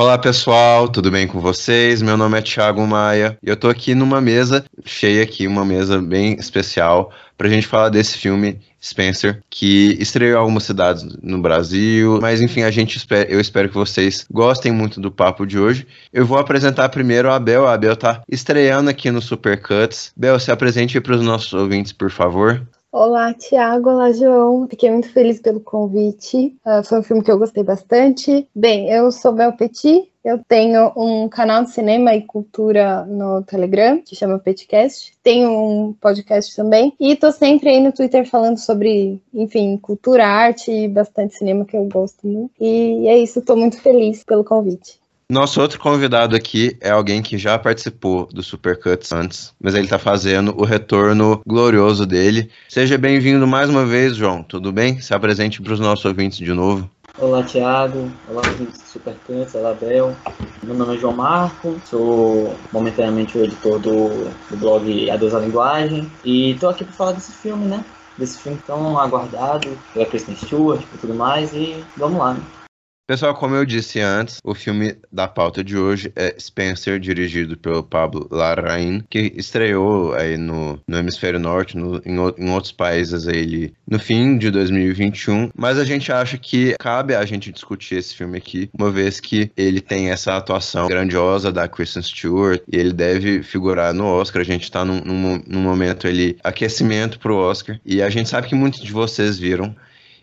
Olá pessoal, tudo bem com vocês? Meu nome é Thiago Maia e eu tô aqui numa mesa cheia aqui, uma mesa bem especial pra gente falar desse filme Spencer, que estreou em algumas cidades no Brasil, mas enfim, a gente espera, eu espero que vocês gostem muito do papo de hoje. Eu vou apresentar primeiro a Bel, a Bel tá estreando aqui no Supercuts. Bel, se apresente para os nossos ouvintes, por favor. Olá, Tiago. Olá, João. Fiquei muito feliz pelo convite. Uh, foi um filme que eu gostei bastante. Bem, eu sou Bel Petit. Eu tenho um canal de cinema e cultura no Telegram, que chama Petcast. Tenho um podcast também. E tô sempre aí no Twitter falando sobre, enfim, cultura, arte e bastante cinema que eu gosto muito. E é isso, tô muito feliz pelo convite. Nosso outro convidado aqui é alguém que já participou do Supercuts antes, mas ele está fazendo o retorno glorioso dele. Seja bem-vindo mais uma vez, João. Tudo bem? Se apresente para os nossos ouvintes de novo. Olá, Thiago. Olá, ouvintes do Supercuts. Olá, Bel. Meu nome é João Marco, sou momentaneamente o editor do, do blog Adeus à Linguagem e estou aqui para falar desse filme, né? Desse filme tão aguardado pela Kristen Stewart e tudo mais e vamos lá, né? Pessoal, como eu disse antes, o filme da pauta de hoje é Spencer, dirigido pelo Pablo Larraín, que estreou aí no, no Hemisfério Norte, no, em, em, outros países aí no fim de 2021. Mas a gente acha que cabe a gente discutir esse filme aqui, uma vez que ele tem essa atuação grandiosa da Kristen Stewart e ele deve figurar no Oscar. A gente tá num, num, num momento ali, aquecimento pro Oscar. E a gente sabe que muitos de vocês viram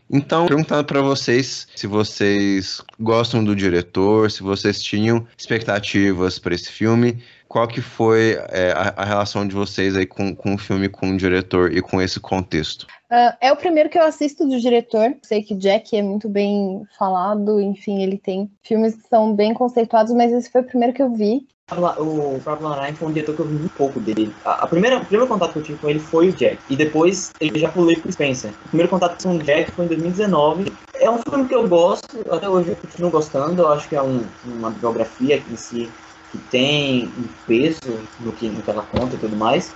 então, perguntando para vocês se vocês gostam do diretor, se vocês tinham expectativas para esse filme, qual que foi é, a, a, relação de vocês aí com, com o filme, com o diretor e com esse contexto? Uh, é o primeiro que eu assisto do diretor. Sei que Jack é muito bem falado, enfim, ele tem filmes que são bem conceituados, mas esse foi o primeiro que eu vi. O Pablo Larraín foi um diretor que eu vi muito pouco dele. A, a primeira, o primeiro contato que eu tive com ele foi o Jack. E depois ele já pulei pro Spencer. O primeiro contato com o Jack foi em 2019. É um filme que eu gosto, até hoje eu continuo gostando. Eu acho que é um, uma biografia em si que tem um peso no que, no que ela conta e tudo mais.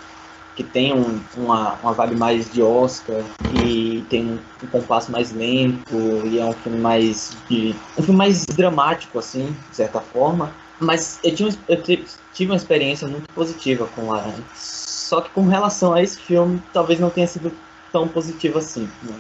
Que tem um, uma, uma vibe mais de Oscar e tem um, um compasso mais lento e é um filme mais de, um filme mais dramático assim, de certa forma mas eu, tinha, eu tive uma experiência muito positiva com o Aranha. Só que com relação a esse filme, talvez não tenha sido tão positivo assim. Né?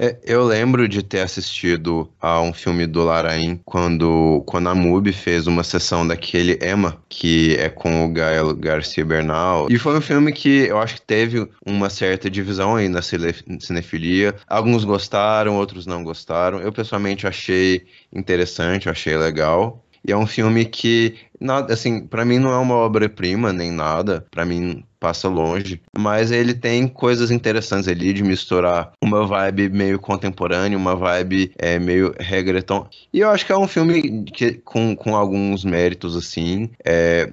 É, eu lembro de ter assistido a um filme do Larain quando, quando a MUBI fez uma sessão daquele Emma, que é com o Gael Garcia Bernal. E foi um filme que eu acho que teve uma certa divisão aí na cinefilia. Alguns gostaram, outros não gostaram. Eu pessoalmente achei interessante, achei legal. E é um filme que, nada, assim, para mim não é uma obra-prima nem nada. Para mim passa longe, mas ele tem coisas interessantes ali de misturar uma vibe meio contemporânea, uma vibe é, meio reggaeton. E eu acho que é um filme que, com, com alguns méritos, assim. É,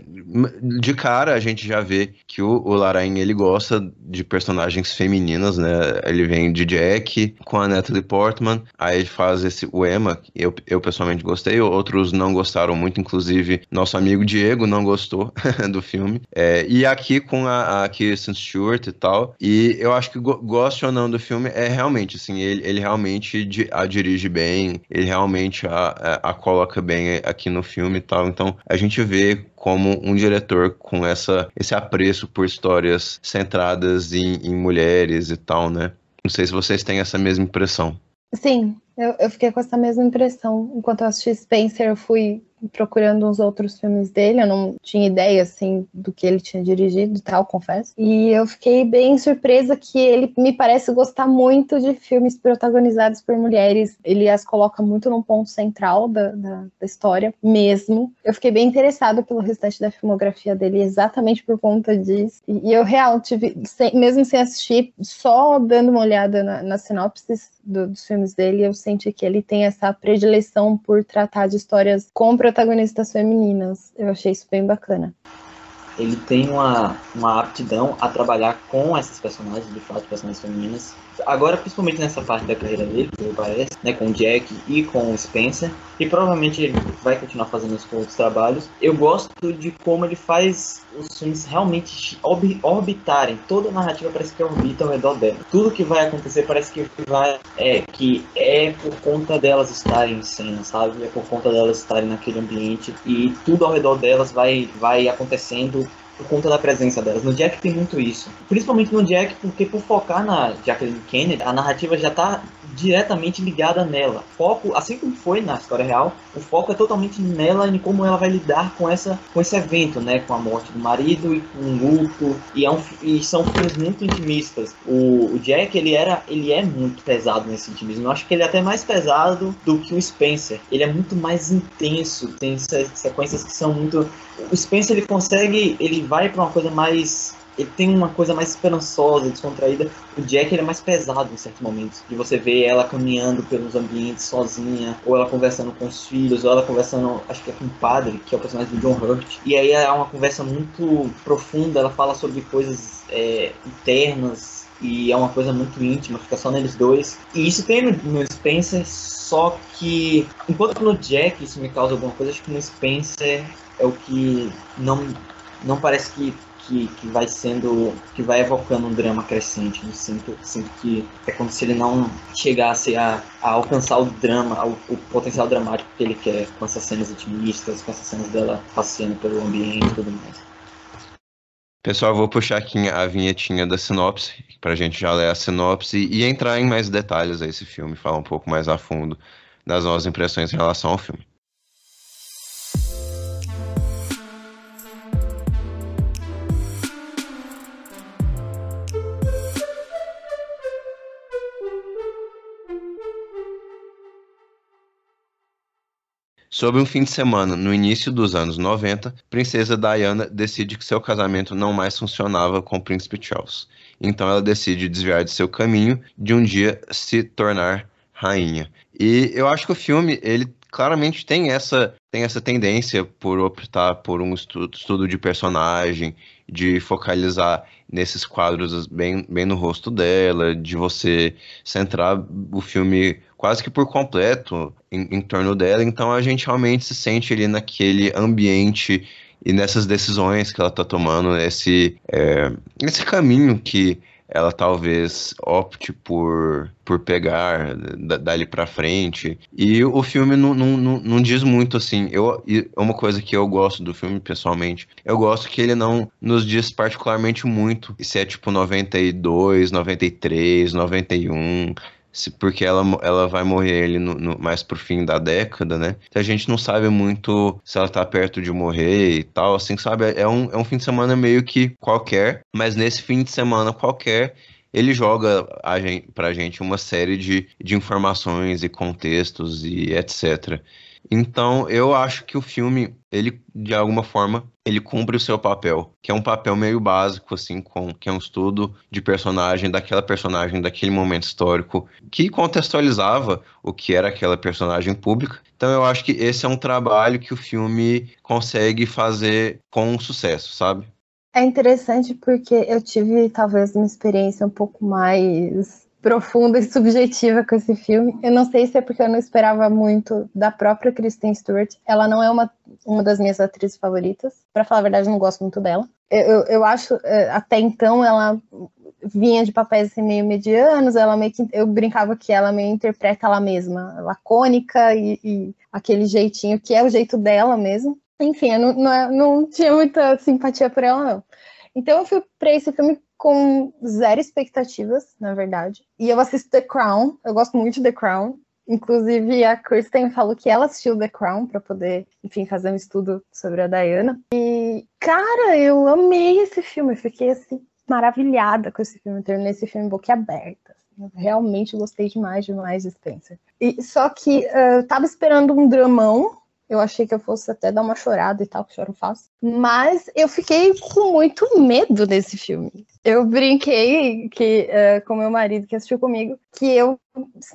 de cara, a gente já vê que o, o Larain, ele gosta de personagens femininas, né? Ele vem de Jack com a Natalie Portman, aí ele faz esse, o Emma, eu, eu pessoalmente gostei, outros não gostaram muito, inclusive nosso amigo Diego não gostou do filme. É, e aqui com a a, Kirsten Stewart e tal. E eu acho que gosto ou não do filme é realmente, assim, ele, ele realmente a dirige bem, ele realmente a, a, a coloca bem aqui no filme e tal. Então a gente vê como um diretor com essa, esse apreço por histórias centradas em, em mulheres e tal, né? Não sei se vocês têm essa mesma impressão. Sim, eu, eu fiquei com essa mesma impressão. Enquanto eu assisti Spencer, eu fui procurando uns outros filmes dele, eu não tinha ideia, assim, do que ele tinha dirigido e tal, confesso. E eu fiquei bem surpresa que ele me parece gostar muito de filmes protagonizados por mulheres. Ele as coloca muito num ponto central da, da, da história, mesmo. Eu fiquei bem interessada pelo restante da filmografia dele, exatamente por conta disso. E, e eu, real, tive, sem, mesmo sem assistir, só dando uma olhada na, na sinopses do, dos filmes dele, eu senti que ele tem essa predileção por tratar de histórias com protagonistas femininas. Eu achei isso bem bacana. ele tem uma, uma aptidão a trabalhar com essas personagens, de fato, personagens femininas. Agora, principalmente nessa parte da carreira dele, que parece, né, com o Jack e com o Spencer, e provavelmente ele vai continuar fazendo isso com outros trabalhos. Eu gosto de como ele faz os filmes realmente orbitarem. Toda a narrativa parece que orbita ao redor dela. Tudo que vai acontecer parece que vai é que é por conta delas estarem em cena, sabe? É por conta delas estarem naquele ambiente e tudo ao redor delas vai vai acontecendo por conta da presença delas. No Jack tem muito isso. Principalmente no Jack, porque por focar na Jacqueline Kennedy, a narrativa já está diretamente ligada nela. Foco, assim como foi na história real, o foco é totalmente nela e como ela vai lidar com essa com esse evento, né, com a morte do marido e com o luto. E, é um, e são filmes muito intimistas. O, o, Jack ele era ele é muito pesado nesse intimismo. Eu acho que ele é até mais pesado do que o Spencer. Ele é muito mais intenso. Tem sequências que são muito o Spencer ele consegue, ele vai para uma coisa mais ele tem uma coisa mais esperançosa, descontraída. O Jack ele é mais pesado em certos momentos. De você ver ela caminhando pelos ambientes sozinha, ou ela conversando com os filhos, ou ela conversando, acho que é com o padre, que é o personagem do John Hurt. E aí é uma conversa muito profunda, ela fala sobre coisas é, internas, e é uma coisa muito íntima, fica só neles dois. E isso tem no, no Spencer, só que enquanto no Jack isso me causa alguma coisa, acho que no Spencer é o que não, não parece que, que, que vai sendo. que vai evocando um drama crescente. Eu sinto, sinto que é como se ele não chegasse a, a alcançar o drama, o, o, potencial dramático que ele quer com essas cenas intimistas, com essas cenas dela passeando pelo ambiente e tudo mais. Pessoal, vou puxar aqui a vinhetinha da sinopse, para a gente já ler a sinopse e entrar em mais detalhes a esse filme, falar um pouco mais a fundo das nossas impressões em relação ao filme. Sobre um fim de semana, no início dos anos 90, Princesa Diana decide que seu casamento não mais funcionava com o Príncipe Charles. Então ela decide desviar de seu caminho de um dia se tornar rainha. E eu acho que o filme, ele claramente tem essa, tem essa tendência por optar por um estudo, estudo de personagem, de focalizar nesses quadros bem, bem no rosto dela, de você centrar o filme quase que por completo em, em torno dela. Então a gente realmente se sente ali naquele ambiente e nessas decisões que ela está tomando, nesse, é, nesse caminho que ela talvez opte por, por pegar dali para frente. E o filme não, não, não, não, diz muito assim. Eu, uma coisa que eu gosto do filme pessoalmente. Eu gosto que ele não nos diz particularmente muito se é tipo 92, 93, 91 porque ela, ela vai morrer ali no, no, mais pro fim da década, né? Então a gente não sabe muito se ela tá perto de morrer e tal, assim, sabe? É um, é um fim de semana meio que qualquer, mas nesse fim de semana qualquer ele joga a gente, pra gente uma série de, de informações e contextos e etc. Então, eu acho que o filme, ele, de alguma forma, ele cumpre o seu papel, que é um papel meio básico, assim, com, que é um estudo de personagem, daquela personagem, daquele momento histórico, que contextualizava o que era aquela personagem pública. Então, eu acho que esse é um trabalho que o filme consegue fazer com sucesso, sabe? É interessante porque eu tive, talvez, uma experiência um pouco mais profunda e subjetiva com esse filme. Eu não sei se é porque eu não esperava muito da própria Kristen Stewart. Ela não é uma, uma das minhas atrizes favoritas. Para falar a verdade, eu não gosto muito dela. Eu, eu, acho, é, até então, ela vinha de papéis assim, meio medianos, ela meio que, eu brincava que ela meio interpreta ela mesma, lacônica e, e aquele jeitinho que é o jeito dela mesmo. Enfim, eu não, não, não tinha muita simpatia por ela, não. Então eu fui para esse filme com zero expectativas, na verdade. E eu assisto The Crown, eu gosto muito de The Crown. Inclusive, a Kristen falou que ela assistiu The Crown para poder, enfim, fazer um estudo sobre a Diana. E, cara, eu amei esse filme, eu fiquei assim, maravilhada com esse filme. Eu terminei esse filme boquiaberta. Assim. Eu realmente gostei demais, demais de Spencer. E, só que uh, eu tava esperando um dramão, eu achei que eu fosse até dar uma chorada e tal, que choro fácil. Mas eu fiquei com muito medo desse filme. Eu brinquei que, uh, com meu marido que assistiu comigo, que eu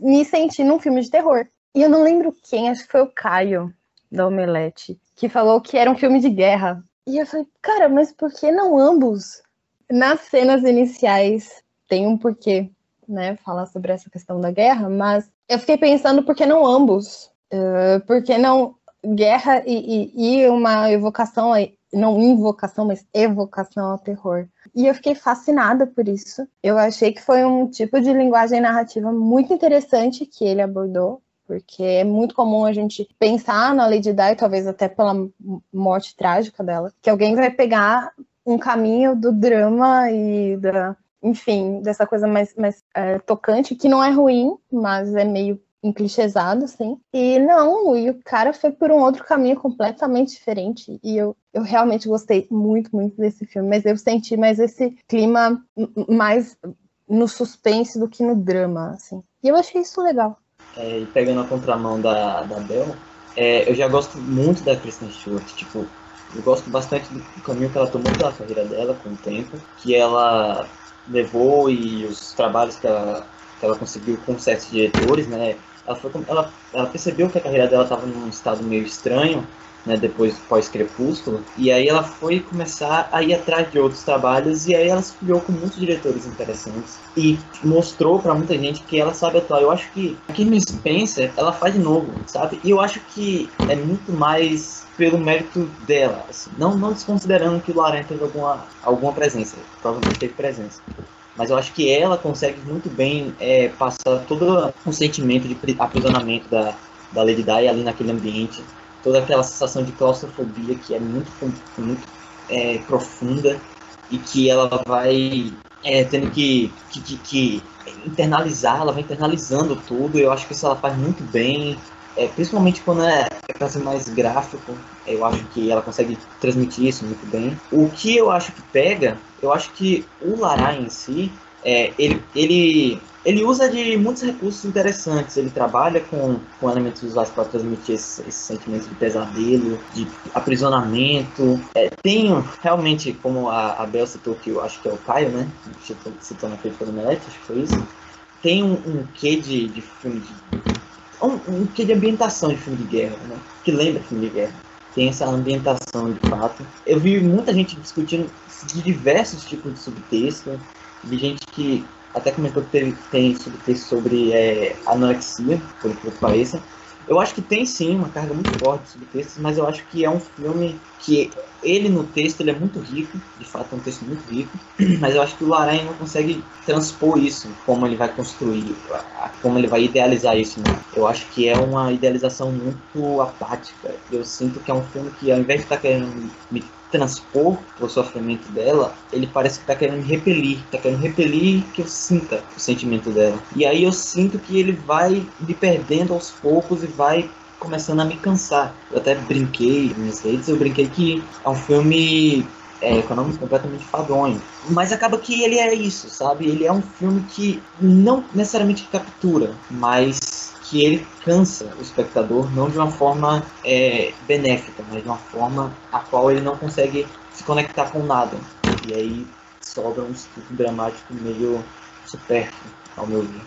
me senti num filme de terror. E eu não lembro quem, acho que foi o Caio, da Omelete, que falou que era um filme de guerra. E eu falei, cara, mas por que não ambos? Nas cenas iniciais tem um porquê, né? Falar sobre essa questão da guerra, mas eu fiquei pensando por que não ambos? Uh, por que não guerra e, e, e uma evocação, não invocação, mas evocação ao terror? E eu fiquei fascinada por isso. Eu achei que foi um tipo de linguagem narrativa muito interessante que ele abordou, porque é muito comum a gente pensar na Lady Di, talvez até pela morte trágica dela, que alguém vai pegar um caminho do drama e da, enfim, dessa coisa mais, mais é, tocante, que não é ruim, mas é meio enclichêsado, assim. E não, e o cara foi por um outro caminho completamente diferente. E eu, eu realmente gostei muito, muito desse filme. Mas eu senti mais esse clima mais no suspense do que no drama, assim. E eu achei isso legal. É, e pegando a contramão da, da Bel, é, eu já gosto muito da Kristen Stewart. Tipo, eu gosto bastante do caminho que ela tomou pela carreira dela com o tempo. Que ela levou e os trabalhos que ela, que ela conseguiu com certos diretores, né? Ela, foi, ela, ela percebeu que a carreira dela estava num estado meio estranho, né, depois pós-crepúsculo, e aí ela foi começar a ir atrás de outros trabalhos, e aí ela se filiou com muitos diretores interessantes, e mostrou para muita gente que ela sabe atuar. Eu acho que aqui no Spencer, ela faz de novo, sabe? E eu acho que é muito mais pelo mérito dela, assim, não, não desconsiderando que o Laren teve alguma, alguma presença, provavelmente teve presença mas eu acho que ela consegue muito bem é, passar todo o sentimento de aprisionamento da, da Lady Di ali naquele ambiente, toda aquela sensação de claustrofobia que é muito, muito é, profunda e que ela vai é, tendo que, que, que, que, internalizar, ela vai internalizando tudo. Eu acho que isso ela faz muito bem, é, principalmente quando é, é para ser mais gráfico. Eu acho que ela consegue transmitir isso muito bem. O que eu acho que pega eu acho que o Lara em si, é, ele, ele, ele usa de muitos recursos interessantes. Ele trabalha com, com elementos visuais para transmitir esse, esse, sentimento de pesadelo, de aprisionamento. É, tem realmente, como a, a Bel citou, que eu acho que é o Caio, né? Citou, citou na crítica do Melete, acho que foi isso. Tem um, um quê de, de filme de. Um, um quê de ambientação de filme de guerra, né? Que lembra filme de guerra tem essa ambientação de fato. Eu vi muita gente discutindo de diversos tipos de subtexto, de gente que até comentou que teve, tem subtexto sobre é, anorexia, por que pareça. Eu acho que tem sim uma carga muito forte de subtextos, mas eu acho que é um filme que ele no texto ele é muito rico, de fato é um texto muito rico, mas eu acho que o Laranha não consegue transpor isso, como ele vai construir, como ele vai idealizar isso. Né? Eu acho que é uma idealização muito apática. Eu sinto que é um filme que, ao invés de estar tá querendo me transpor o sofrimento dela, ele parece que está querendo me repelir, está querendo repelir que eu sinta o sentimento dela. E aí eu sinto que ele vai me perdendo aos poucos e vai começando a me cansar. Eu até brinquei nas redes, eu brinquei que é um filme é, econômico completamente fadonho. Mas acaba que ele é isso, sabe? Ele é um filme que não necessariamente captura, mas que ele cansa o espectador, não de uma forma é, benéfica, mas de uma forma a qual ele não consegue se conectar com nada. E aí sobra um estudo dramático meio supérfluo, ao meu ver.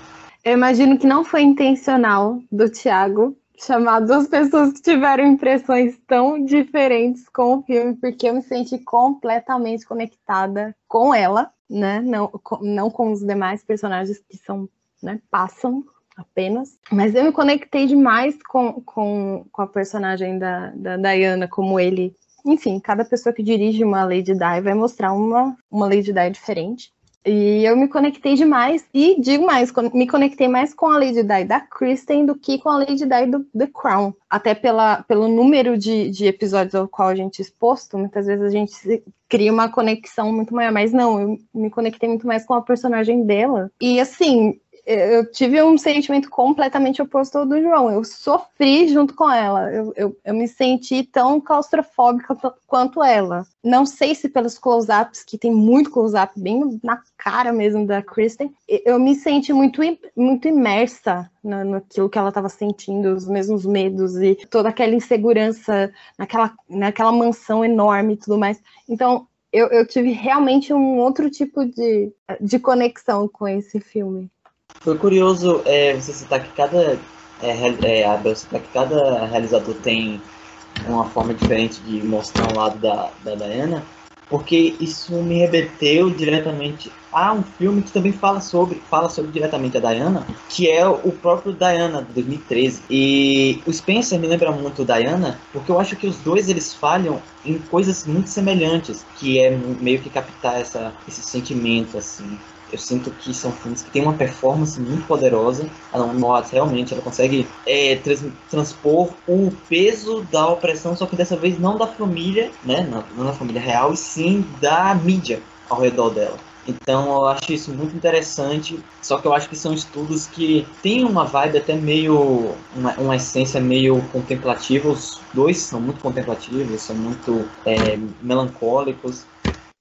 Eu imagino que não foi intencional do Thiago chamar duas pessoas que tiveram impressões tão diferentes com o filme, porque eu me senti completamente conectada com ela, né? Não, com, não com os demais personagens que são, né, passam apenas. Mas eu me conectei demais com, com, com a personagem da, da Diana, como ele. Enfim, cada pessoa que dirige uma Lady Di vai mostrar uma, uma Lady Di diferente. E eu me conectei demais, e digo mais, me conectei mais com a Lady Di da Kristen do que com a Lady Di do The Crown. Até pela, pelo número de, de episódios ao qual a gente é exposto, muitas vezes a gente cria uma conexão muito maior, mas não, eu me conectei muito mais com a personagem dela. E assim, eu tive um sentimento completamente oposto ao do João. Eu sofri junto com ela. Eu, eu, eu me senti tão claustrofóbica quanto ela. Não sei se pelos close-ups, que tem muito close-up bem na cara mesmo da Kristen, eu me senti muito, muito imersa no, naquilo que ela estava sentindo, os mesmos medos e toda aquela insegurança naquela, naquela mansão enorme e tudo mais. Então, eu, eu tive realmente um outro tipo de, de conexão com esse filme. Foi curioso é, você citar que cada. É, é, a Bel citar que cada realizador tem uma forma diferente de mostrar o lado da, da Diana, porque isso me remeteu diretamente a um filme que também fala sobre, fala sobre diretamente a Diana, que é o próprio Diana, de 2013. E o Spencer me lembra muito Diana, porque eu acho que os dois eles falham em coisas muito semelhantes, que é meio que captar essa, esse sentimento, assim. Eu sinto que são filmes que têm uma performance muito poderosa. A Naomi realmente ela consegue é, trans, transpor o peso da opressão, só que dessa vez não da família, né, não, não da família real, e sim da mídia ao redor dela. Então eu acho isso muito interessante, só que eu acho que são estudos que têm uma vibe até meio, uma, uma essência meio contemplativa, os dois são muito contemplativos, são muito é, melancólicos,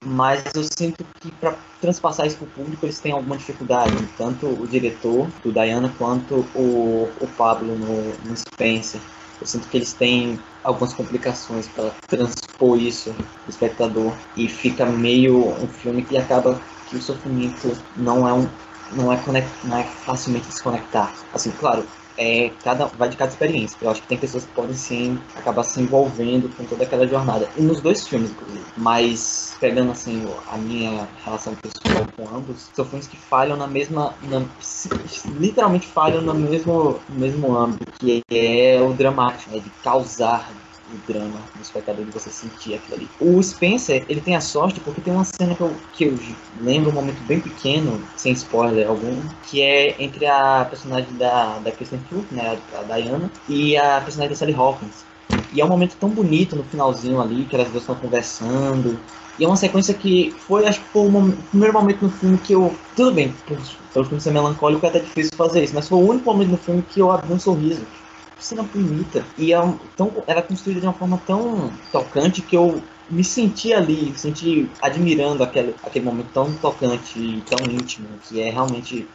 mas eu sinto que para transpassar isso para o público eles têm alguma dificuldade, tanto o diretor do Diana quanto o, o Pablo no, no Spencer. Eu sinto que eles têm algumas complicações para transpor isso no espectador e fica meio um filme que acaba que o sofrimento não é um não é, conect, não é facilmente desconectar. Assim, claro, é, cada, vai de cada experiência. Eu acho que tem pessoas que podem sim acabar se envolvendo com toda aquela jornada. E nos dois filmes, inclusive. Mas pegando assim a minha relação pessoal com ambos, são filmes que falham na mesma. Na, literalmente falham no mesmo, no mesmo âmbito, que é o dramático, né, de causar o drama do espectador de você sentir aquilo ali. O Spencer, ele tem a sorte porque tem uma cena que eu, que eu lembro um momento bem pequeno, sem spoiler algum, que é entre a personagem da, da Kristen Stewart, né, a Diana, e a personagem da Sally Hawkins. E é um momento tão bonito no finalzinho ali, que elas duas estão conversando. E é uma sequência que foi, acho que foi o, primeiro momento no filme que eu. Tudo bem, pelo filme ser melancólico é até difícil fazer isso, mas foi o único momento no filme que eu abri um sorriso cena bonita. E é tão, ela é construída de uma forma tão tocante que eu me senti ali, senti admirando aquele, aquele momento tão tocante e tão íntimo, que é realmente.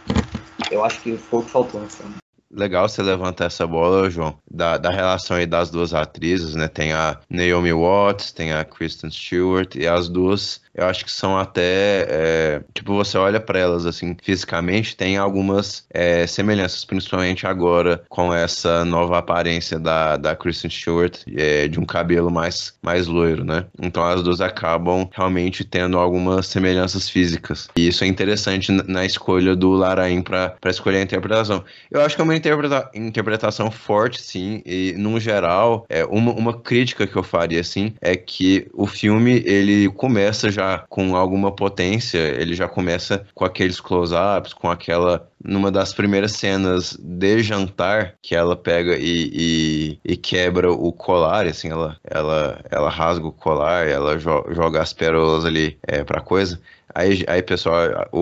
Eu acho que foi o que faltou no filme. Legal você levantar essa bola, João, da, da relação aí das duas atrizes, né? Tem a Naomi Watts, tem a Kristen Stewart, e as duas eu acho que são até. É, tipo, você olha para elas assim, fisicamente, tem algumas é, semelhanças, principalmente agora com essa nova aparência da, da Kristen Stewart, é, de um cabelo mais, mais loiro, né? Então as duas acabam realmente tendo algumas semelhanças físicas. E isso é interessante na escolha do Larain para escolher a interpretação. Eu acho que é uma interpreta interpretação forte, sim, e no geral, é, uma, uma crítica que eu faria, assim, é que o filme ele começa já com alguma potência, ele já começa com aqueles close-ups, com aquela. Numa das primeiras cenas de jantar, que ela pega e, e, e quebra o colar, assim, ela, ela, ela rasga o colar, ela jo joga as pérolas ali é, pra coisa. Aí, aí pessoal, o,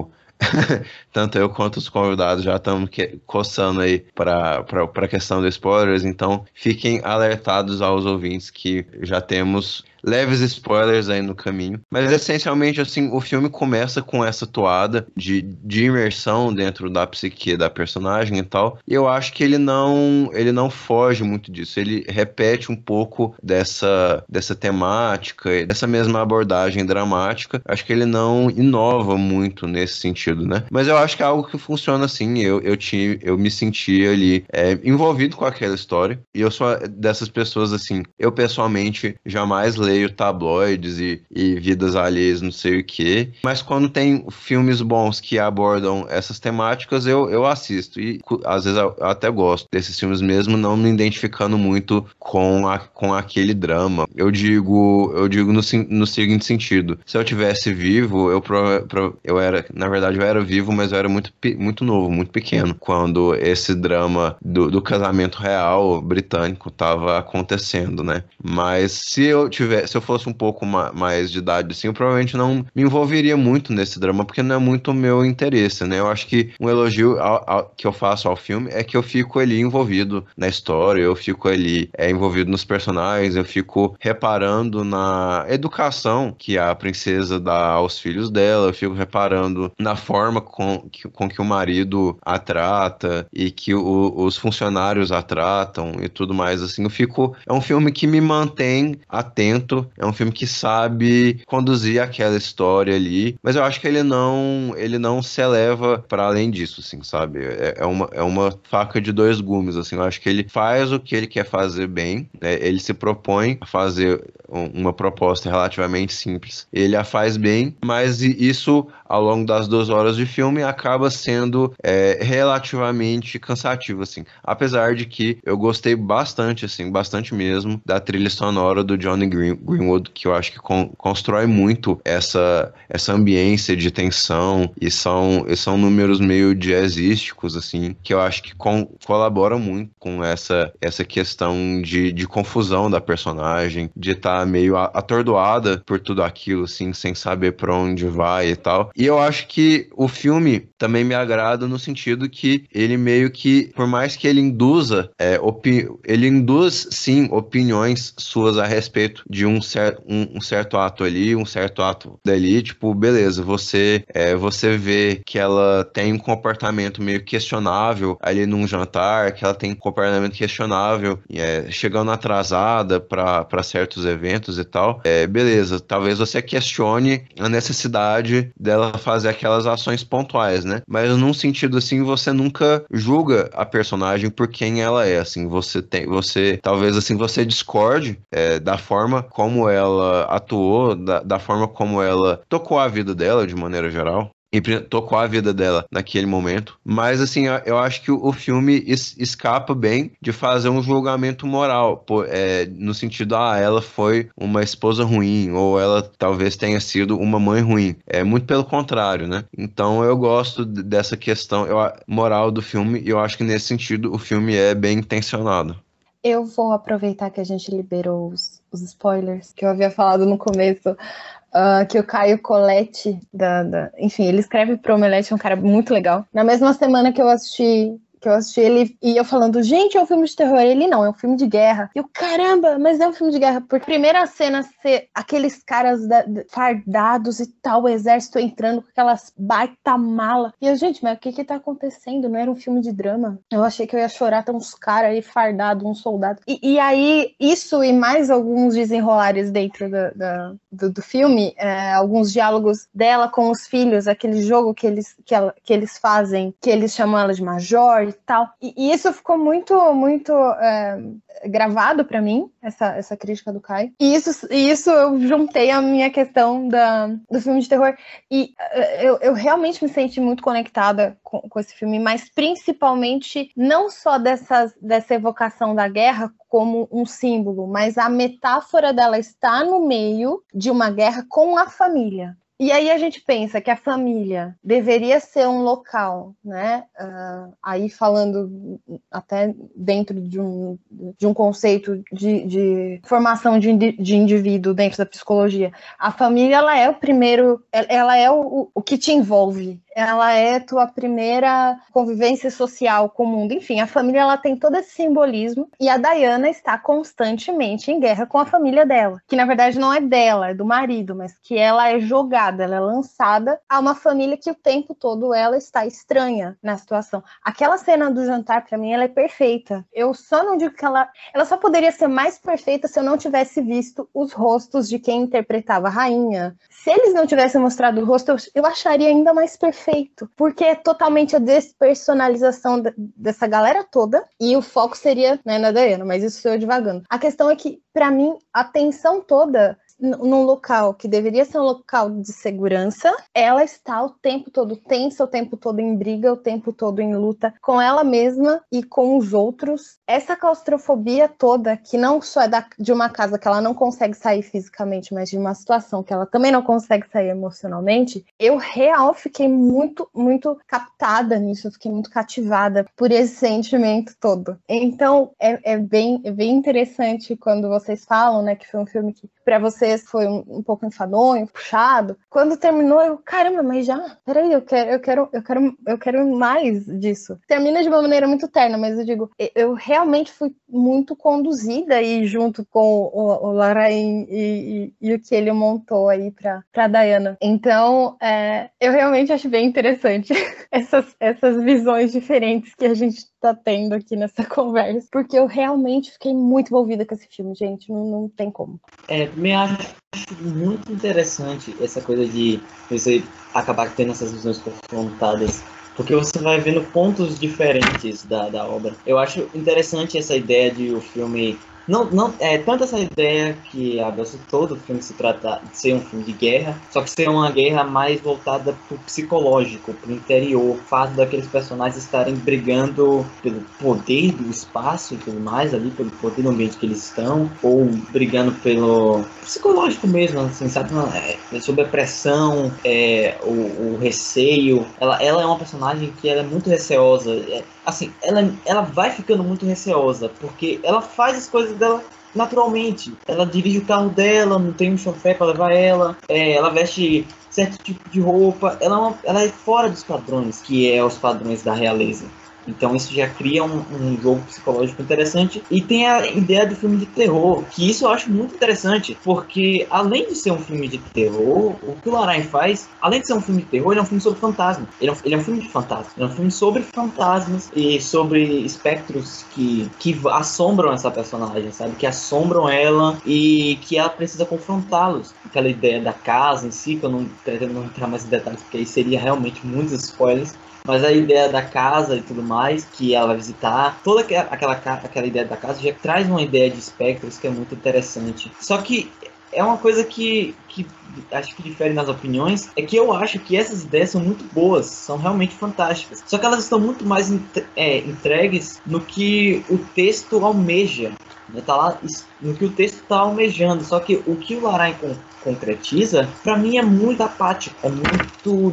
o tanto eu quanto os convidados já estamos coçando aí para a questão dos spoilers, então fiquem alertados aos ouvintes que já temos leves spoilers aí no caminho. Mas essencialmente, assim, o filme começa com essa toada de, de imersão dentro da psique da personagem e tal. E eu acho que ele não ele não foge muito disso. Ele repete um pouco dessa, dessa temática, dessa mesma abordagem dramática. Acho que ele não inova muito nesse sentido, né? Mas eu acho que é algo que funciona assim. Eu, eu, tinha, eu me senti ali é, envolvido com aquela história. E eu sou dessas pessoas, assim, eu pessoalmente jamais leio tabloides e, e vidas alheias, não sei o que. Mas quando tem filmes bons que abordam essas temáticas, eu, eu assisto. E às vezes eu até gosto desses filmes mesmo, não me identificando muito com, a, com aquele drama. Eu digo, eu digo no, no seguinte sentido: se eu tivesse vivo, eu, pro, pro, eu era, na verdade, eu era vivo, mas eu era muito, muito novo, muito pequeno, quando esse drama do, do casamento real britânico estava acontecendo, né? Mas se eu tiver se eu fosse um pouco mais de idade, assim, eu provavelmente não me envolveria muito nesse drama, porque não é muito o meu interesse, né? Eu acho que um elogio ao, ao, que eu faço ao filme é que eu fico ali envolvido na história, eu fico ali é, envolvido nos personagens, eu fico reparando na educação que a princesa dá aos filhos dela, eu fico reparando na forma com que, com que o marido a trata e que o, os funcionários a tratam e tudo mais, assim, eu fico... É um filme que me mantém atento É um filme que sabe conduzir aquela história ali, mas eu acho que ele não ele não se eleva para além disso, assim, sabe? É, é, uma, é uma faca de dois gumes, assim. Eu acho que ele faz o que ele quer fazer bem, né? ele se propõe a fazer uma proposta relativamente simples. Ele a faz bem, mas isso ao longo das duas horas de filme acaba sendo é, relativamente cansativo, assim. Apesar de que eu gostei bastante, assim, bastante mesmo, da trilha sonora do Johnny Green, Greenwood, que eu acho que con constrói muito essa, essa ambiência de tensão e são, e são números meio jazzísticos, assim, que eu acho que con colabora muito com essa, essa questão de, de confusão da personagem, de estar tá meio atordoada por tudo aquilo, assim, sem saber para onde vai e tal. E eu acho que o filme também me agrada no sentido que ele meio que, por mais que ele induza, é, ele induz sim opiniões suas a respeito de um, cer um, um, certo ato ali, um certo ato dali, tipo, beleza, você, é, você vê que ela tem um comportamento meio questionável ali num jantar, que ela tem um comportamento questionável, é, chegando atrasada para certos eventos e tal, é, beleza, talvez você questione a necessidade dela fazer aquelas ações pontuais, né? Mas num sentido assim, você nunca julga a personagem por quem ela é, assim, você tem, você, talvez assim, você discorde é, da forma como ela atuou, da, da forma como ela tocou a vida dela de maneira geral e tocou a vida dela naquele momento. Mas, assim, eu acho que o filme escapa bem de fazer um julgamento moral, é, no sentido, ah, ela foi uma esposa ruim, ou ela talvez tenha sido uma mãe ruim. É muito pelo contrário, né? Então, eu gosto dessa questão eu, moral do filme, e eu acho que nesse sentido o filme é bem intencionado. Eu vou aproveitar que a gente liberou os, os spoilers que eu havia falado no começo Uh, que o Caio Colette, da, da, enfim, ele escreve pro Omelete, é um cara muito legal. Na mesma semana que eu assisti que eu assisti ele e eu falando, gente, é um filme de terror. Ele não, é um filme de guerra. E eu, caramba, mas é um filme de guerra. Porque a primeira cena ser aqueles caras da, fardados e tal, o exército entrando com aquelas baita mala. E eu, gente, mas o que que tá acontecendo? Não era um filme de drama? Eu achei que eu ia chorar, tem uns caras aí fardados, uns soldados. E, e, aí, isso e mais alguns desenrolares dentro da, do, do, filme, é, alguns diálogos dela com os filhos, aquele jogo que eles, que, ela, que eles fazem, que eles chamam ela de Major e tal. E, e isso ficou muito, muito é, gravado para mim, essa, essa crítica do Kai. E isso, isso eu juntei a minha questão da, do filme de terror. E é, eu, eu realmente me senti muito conectada com, com esse filme, mas principalmente não só dessas, dessa evocação da guerra como um símbolo, mas a metáfora dela está no meio de uma guerra com a família. E aí a gente pensa que a família deveria ser um local, né? Uh, aí falando até dentro de um, de um conceito de, de formação de, de indivíduo dentro da psicologia. A família ela é o primeiro, ela é o, o que te envolve, ela é tua primeira convivência social com o mundo. Enfim, a família ela tem todo esse simbolismo e a Diana está constantemente em guerra com a família dela, que na verdade não é dela, é do marido, mas que ela é jogada, ela é lançada a uma família que o tempo todo ela está estranha na situação. Aquela cena do jantar para mim ela é perfeita. Eu só não digo que ela, ela só poderia ser mais perfeita se eu não tivesse visto os rostos de quem interpretava a rainha. Se eles não tivessem mostrado o rosto, eu, acharia ainda mais perfeito porque é totalmente a despersonalização dessa galera toda e o foco seria né, na Diana, mas isso sou eu divagando. A questão é que, para mim, a tensão toda num local que deveria ser um local de segurança, ela está o tempo todo tensa, o tempo todo em briga, o tempo todo em luta com ela mesma e com os outros. Essa claustrofobia toda, que não só é da, de uma casa que ela não consegue sair fisicamente, mas de uma situação que ela também não consegue sair emocionalmente, eu real fiquei muito, muito captada nisso, fiquei muito cativada por esse sentimento todo. Então, é, é bem, é bem interessante quando vocês falam, né, que foi um filme que para vocês foi um, pouco enfadonho, puxado. Quando terminou, eu, caramba, mas já, peraí, eu quero, eu quero, eu quero, eu quero mais disso. Termina de uma maneira muito terna, mas eu digo, eu realmente fui muito conduzida aí junto com o, o Larain e, e, e, o que ele montou aí para para Diana. Então, é, eu realmente acho bem interessante essas, essas visões diferentes que a gente tá tendo aqui nessa conversa, porque eu realmente fiquei muito envolvida com esse filme, gente. Não, não tem como. É, também acho muito interessante essa coisa de você acabar tendo essas visões confrontadas porque você vai vendo pontos diferentes da, da obra. Eu acho interessante essa ideia de o filme não, não, é tanto essa ideia que a Bel citou do filme se trata de ser um filme de guerra, só que ser uma guerra mais voltada pro psicológico, pro interior, o fato daqueles personagens estarem brigando pelo poder do espaço e tudo mais ali, pelo poder do ambiente que eles estão, ou brigando pelo psicológico mesmo, assim, sabe? É, sobre a pressão, é, o, o, receio. Ela, ela é uma personagem que ela é muito receosa. É, assim, ela, ela vai ficando muito receosa, porque ela faz as coisas dela naturalmente. Ela dirige o carro dela, não tem um chofé para levar ela, é, ela veste certo tipo de roupa, ela é, uma, ela é fora dos padrões, que é os padrões da realeza. Então isso já cria um, um, jogo psicológico interessante. E tem a ideia do filme de terror, que isso eu acho muito interessante, porque além de ser um filme de terror, o que o Larain faz, além de ser um filme de terror, ele é um filme sobre fantasma. Ele é um, ele é um filme de fantasma. Ele é um filme sobre fantasmas e sobre espectros que, que assombram essa personagem, sabe? Que assombram ela e que ela precisa confrontá-los. Aquela ideia da casa em si, que eu não pretendo não entrar mais em detalhes, porque aí seria realmente muitos spoilers mas a ideia da casa e tudo mais, que ela vai visitar, toda aquela, aquela ideia da casa já traz uma ideia de espectros que é muito interessante. Só que é uma coisa que, que acho que difere nas opiniões, é que eu acho que essas ideias são muito boas, são realmente fantásticas. Só que elas estão muito mais é, entregues no que o texto almeja. Né? Tá lá no que o texto está almejando. Só que o que o Larain concretiza, para mim é muito apático, é muito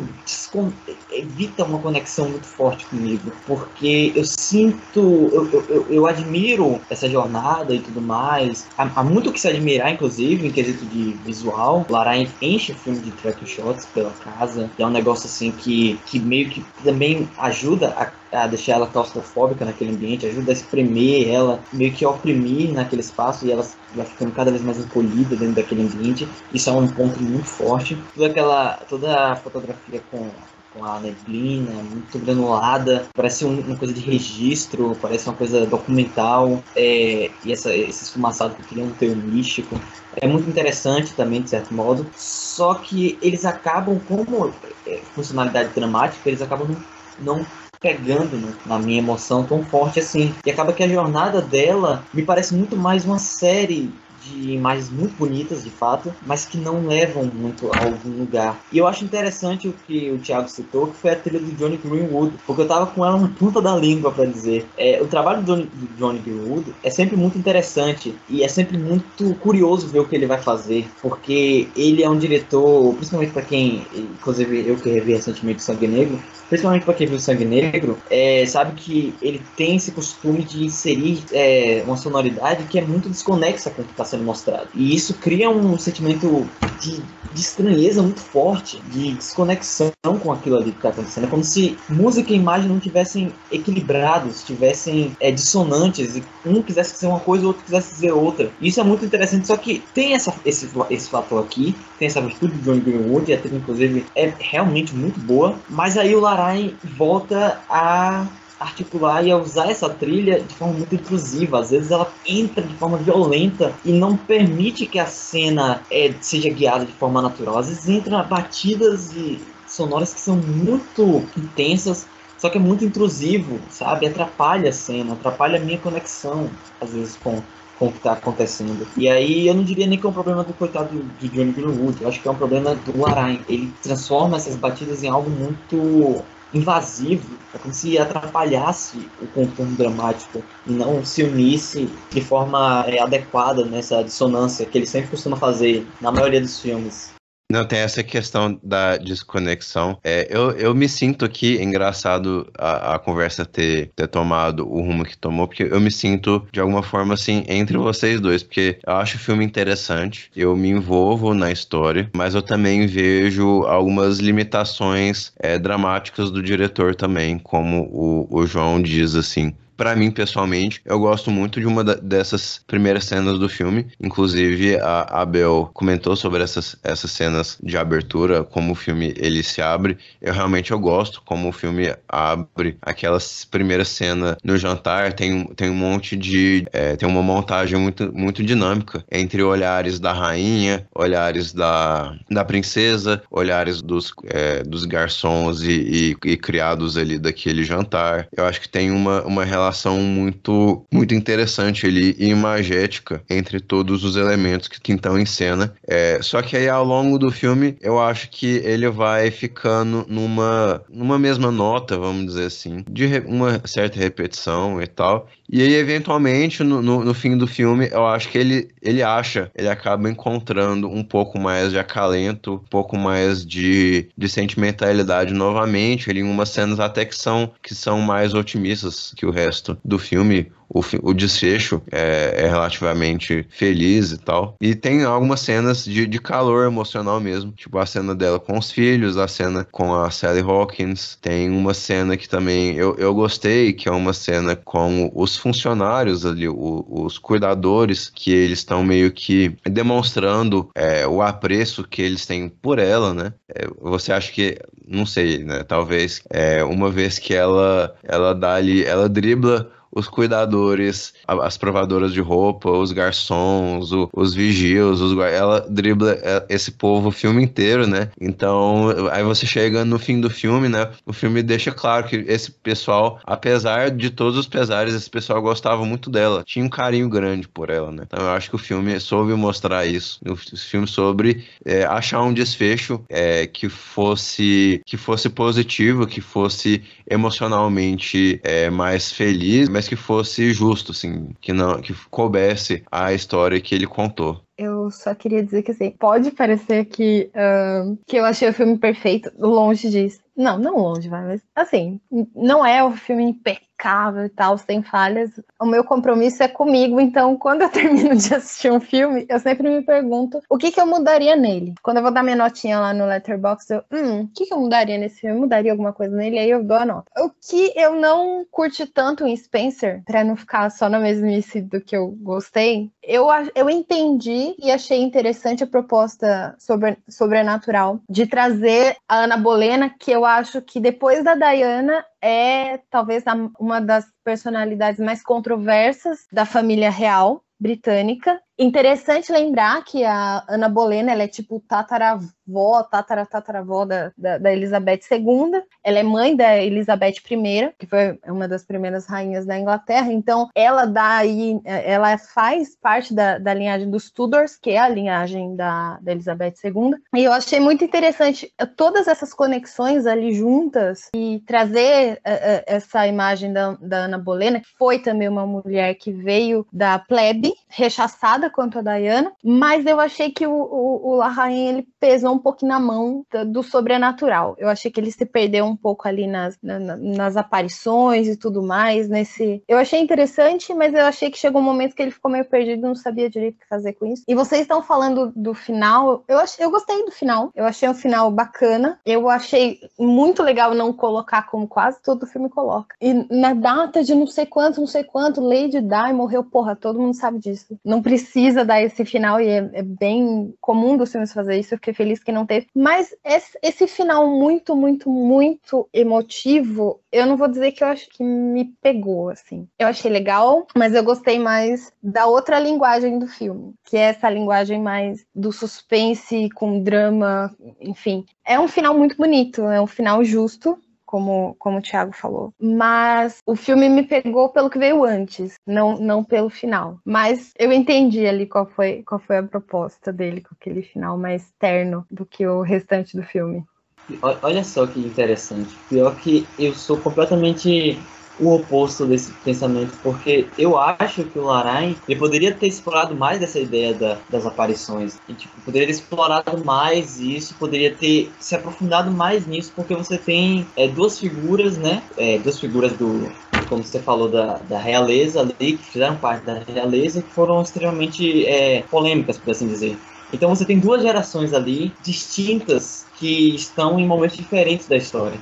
evita uma conexão muito forte comigo, porque eu sinto, eu, eu, eu admiro essa jornada e tudo mais. Há, há, muito que se admirar, inclusive, em quesito de visual. Larain enche o filme de track shots pela casa, e é um negócio assim que, que meio que também ajuda a, a deixar ela claustrofóbica naquele ambiente, ajuda a espremer ela, meio que oprimir naquele espaço e ela ficando cada vez mais encolhida dentro daquele ambiente. Isso é um ponto muito forte. Toda aquela, toda a fotografia com com a neblina, muito granulada, parece um, uma coisa de registro, parece uma coisa documental, é, e essa, esse esfumaçado que cria um teor místico. É muito interessante também, de certo modo, só que eles acabam, como é, funcionalidade dramática, eles acabam não, não pegando né, na minha emoção tão forte assim. E acaba que a jornada dela me parece muito mais uma série de imagens muito bonitas, de fato, mas que não levam muito a algum lugar. E eu acho interessante o que o Thiago citou, que foi a trilha do Johnny Greenwood, porque eu tava com ela na ponta da língua para dizer. É, o trabalho do Johnny, do Johnny Greenwood é sempre muito interessante e é sempre muito curioso ver o que ele vai fazer, porque ele é um diretor, principalmente para quem, inclusive eu que revi recentemente Sangue Negro, principalmente para quem viu Sangue Negro, é, sabe que ele tem esse costume de inserir é, uma sonoridade que é muito desconexa com o que está sendo mostrado. E isso cria um sentimento de, de estranheza muito forte, de desconexão com aquilo ali que está acontecendo. É como se música e imagem não tivessem equilibrados, tivessem é, dissonantes, e um quisesse dizer uma coisa, o outro quisesse dizer outra. Isso é muito interessante, só que tem essa, esse, esse fator aqui, tem essa virtude do John Greenwood, a trilha, inclusive, é realmente muito boa, mas aí o Larain volta a articular e a usar essa trilha de forma muito intrusiva. Às vezes ela entra de forma violenta e não permite que a cena é, seja guiada de forma natural. Às vezes entra batidas e sonoras que são muito intensas, só que é muito intrusivo, sabe? Atrapalha a cena, atrapalha a minha conexão, às vezes, com, com o que está acontecendo. E aí eu não diria nem que é um problema do coitado de Johnny Greenwood, eu acho que é um problema do Aranha. Ele transforma essas batidas em algo muito invasivo, é como se atrapalhasse o contorno dramático e não se unisse de forma é, adequada nessa dissonância que ele sempre costuma fazer na maioria dos filmes. Não, tem essa questão da desconexão. É, eu, eu me sinto aqui, engraçado a, a conversa ter, ter tomado o rumo que tomou, porque eu me sinto, de alguma forma, assim, entre vocês dois, porque eu acho o filme interessante, eu me envolvo na história, mas eu também vejo algumas limitações é, dramáticas do diretor também, como o, o João diz, assim. Para mim pessoalmente, eu gosto muito de uma dessas primeiras cenas do filme. Inclusive, a Abel comentou sobre essas, essas cenas de abertura, como o filme ele se abre. Eu realmente eu gosto como o filme abre aquelas primeiras cenas no jantar. Tem, tem um monte de. É, tem uma montagem muito, muito dinâmica entre olhares da rainha, olhares da, da princesa, olhares dos, é, dos garçons e, e, e criados ali daquele jantar. Eu acho que tem uma, uma relação muito, muito interessante ali e imagética entre todos os elementos que, estão em cena. É, só que aí ao longo do filme eu acho que ele vai ficando numa, numa mesma nota, vamos dizer assim, de uma certa repetição e tal. E aí, eventualmente, no, no, no, fim do filme, eu acho que ele, ele acha, ele acaba encontrando um pouco mais de acalento, um pouco mais de, de sentimentalidade novamente. Ele em umas cenas até que são, que são mais otimistas que o resto do filme o, o desfecho é, é, relativamente feliz e tal. E tem algumas cenas de, de calor emocional mesmo, tipo a cena dela com os filhos, a cena com a Sally Hawkins. Tem uma cena que também eu, eu gostei, que é uma cena com os funcionários ali, o, os cuidadores, que eles estão meio que demonstrando é, o apreço que eles têm por ela, né? É, você acha que, não sei, né? Talvez é, uma vez que ela, ela dá ali, ela dribla os cuidadores, as provadoras de roupa, os garçons, o, os vigios, os, ela dribla é, esse povo o filme inteiro, né? Então, aí você chega no fim do filme, né? O filme deixa claro que esse pessoal, apesar de todos os pesares, esse pessoal gostava muito dela, tinha um carinho grande por ela, né? Então, eu acho que o filme soube mostrar isso. O filme sobre é, achar um desfecho é, que fosse que fosse positivo, que fosse emocionalmente é, mais feliz, mas que fosse justo, assim, que não que coubesse a história que ele contou. Eu só queria dizer que assim, pode parecer que, uh, que eu achei o filme perfeito, longe disso. Não, não longe, vai, mas assim, não é o filme impecável e tal, sem falhas. O meu compromisso é comigo, então quando eu termino de assistir um filme, eu sempre me pergunto o que, que eu mudaria nele. Quando eu vou dar minha notinha lá no Letterboxd, eu, hum, o que, que eu mudaria nesse filme? Eu mudaria alguma coisa nele, aí eu dou a nota. O que eu não curti tanto em Spencer, para não ficar só na mesmice do que eu gostei, eu, eu entendi e achei interessante a proposta sobre, sobrenatural de trazer a Ana Bolena, que eu acho que depois da Diana é talvez uma das personalidades mais controversas da família real britânica. Interessante lembrar que a Ana Bolena ela é tipo tataravó, tatara, tataravó da, da, da, Elizabeth II. Ela é mãe da Elizabeth I, que foi uma das primeiras rainhas da Inglaterra. Então, ela dá aí, ela faz parte da, da linhagem dos Tudors, que é a linhagem da, da Elizabeth II. E eu achei muito interessante todas essas conexões ali juntas e trazer uh, essa imagem da, da Ana Bolena, que foi também uma mulher que veio da plebe, rechaçada quanto a Diana, mas eu achei que o, o, o Larraín, ele pesou um pouco na mão do sobrenatural. Eu achei que ele se perdeu um pouco ali nas, na, nas aparições e tudo mais, nesse... Eu achei interessante, mas eu achei que chegou um momento que ele ficou meio perdido, não sabia direito o que fazer com isso. E vocês estão falando do final, eu, achei, eu gostei do final, eu achei um final bacana, eu achei muito legal não colocar como quase todo filme coloca. E na data de não sei quanto, não sei quanto, Lady Di morreu, porra, todo mundo sabe disso. Não precisa dar esse final e é, é bem comum dos filmes fazer isso. Eu fiquei feliz que não teve. Mas esse, esse final muito, muito, muito emotivo, eu não vou dizer que eu acho que me pegou, assim. Eu achei legal, mas eu gostei mais da outra linguagem do filme, que é essa linguagem mais do suspense com drama, enfim. É um final muito bonito, é um final justo, como, como o Thiago falou. Mas o filme me pegou pelo que veio antes, não, não pelo final. Mas eu entendi ali qual foi, qual foi a proposta dele com aquele final mais terno do que o restante do filme. Olha só que interessante. Pior que eu sou completamente o oposto desse pensamento, porque eu acho que o Larain ele poderia ter explorado mais essa ideia da, das aparições. E, tipo, poderia ter explorado mais isso, poderia ter se aprofundado mais nisso, porque você tem é, duas figuras, né? É, duas figuras do. Como você falou, da, da realeza ali, que fizeram parte da realeza, que foram extremamente é, polêmicas, por assim dizer. Então você tem duas gerações ali distintas que estão em momentos diferentes da história.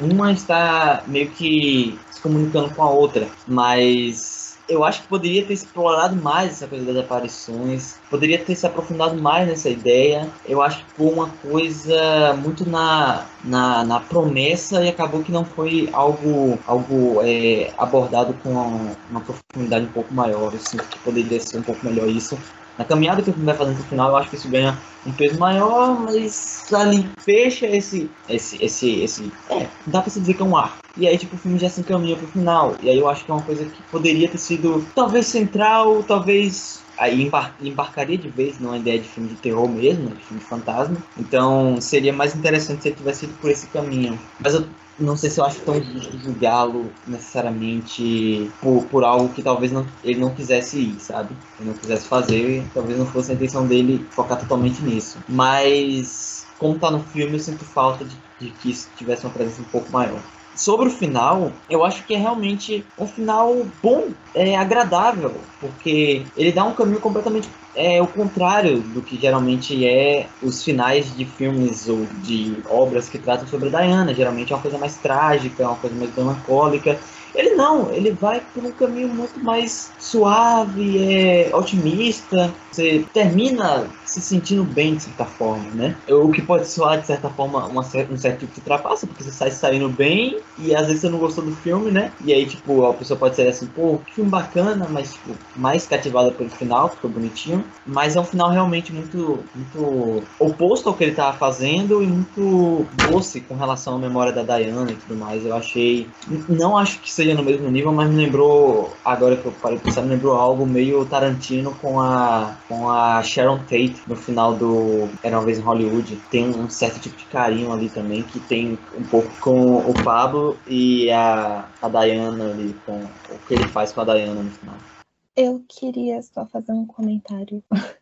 Uma está meio que comunicando com a outra. Mas eu acho que poderia ter explorado mais essa coisa das aparições, poderia ter se aprofundado mais nessa ideia. Eu acho que foi uma coisa muito na, na, na promessa e acabou que não foi algo, algo é, abordado com uma, uma profundidade um pouco maior. Eu sinto que poderia ser um pouco melhor isso. Na caminhada que o filme vai fazendo pro final, eu acho que isso ganha um peso maior, mas ali fecha esse. esse, esse, esse é, dá pra se dizer que é um arco. E aí, tipo, o filme já se encaminha pro final. E aí eu acho que é uma coisa que poderia ter sido talvez central, talvez aí embar embarcaria de vez numa ideia de filme de terror mesmo, de filme de fantasma. Então seria mais interessante se ele tivesse ido por esse caminho. Mas eu não sei se eu acho tão justo julgá-lo necessariamente por, por algo que talvez não, ele não quisesse ir, sabe? Ele não quisesse fazer, talvez não fosse a intenção dele focar totalmente nisso. Mas, como tá no filme, eu sinto falta de, de que isso tivesse uma presença um pouco maior sobre o final, eu acho que é realmente um final bom, é agradável, porque ele dá um caminho completamente é o contrário do que geralmente é os finais de filmes ou de obras que tratam sobre Diana. Geralmente é uma coisa mais trágica, uma coisa mais melancólica. Ele não, ele vai por um caminho muito mais suave, é otimista. Você termina se sentindo bem de certa forma, né? O que pode soar de certa forma uma, um certo tipo de trapaça, porque você sai saindo bem e às vezes você não gostou do filme, né? E aí, tipo, a pessoa pode ser assim, pô, que filme bacana, mas, tipo, mais cativada pelo final, ficou bonitinho. Mas é um final realmente muito, muito oposto ao que ele tava fazendo e muito doce com relação à memória da Diana e tudo mais. Eu achei. Não acho que seja no mesmo nível, mas me lembrou, agora que eu parei de pensar, me lembrou algo meio Tarantino com a, com a Sharon Tate no final do Era uma vez em Hollywood. Tem um certo tipo de carinho ali também, que tem um pouco com o Pablo e a, a Diana ali, com o que ele faz com a Diana no final. Eu queria só fazer um comentário.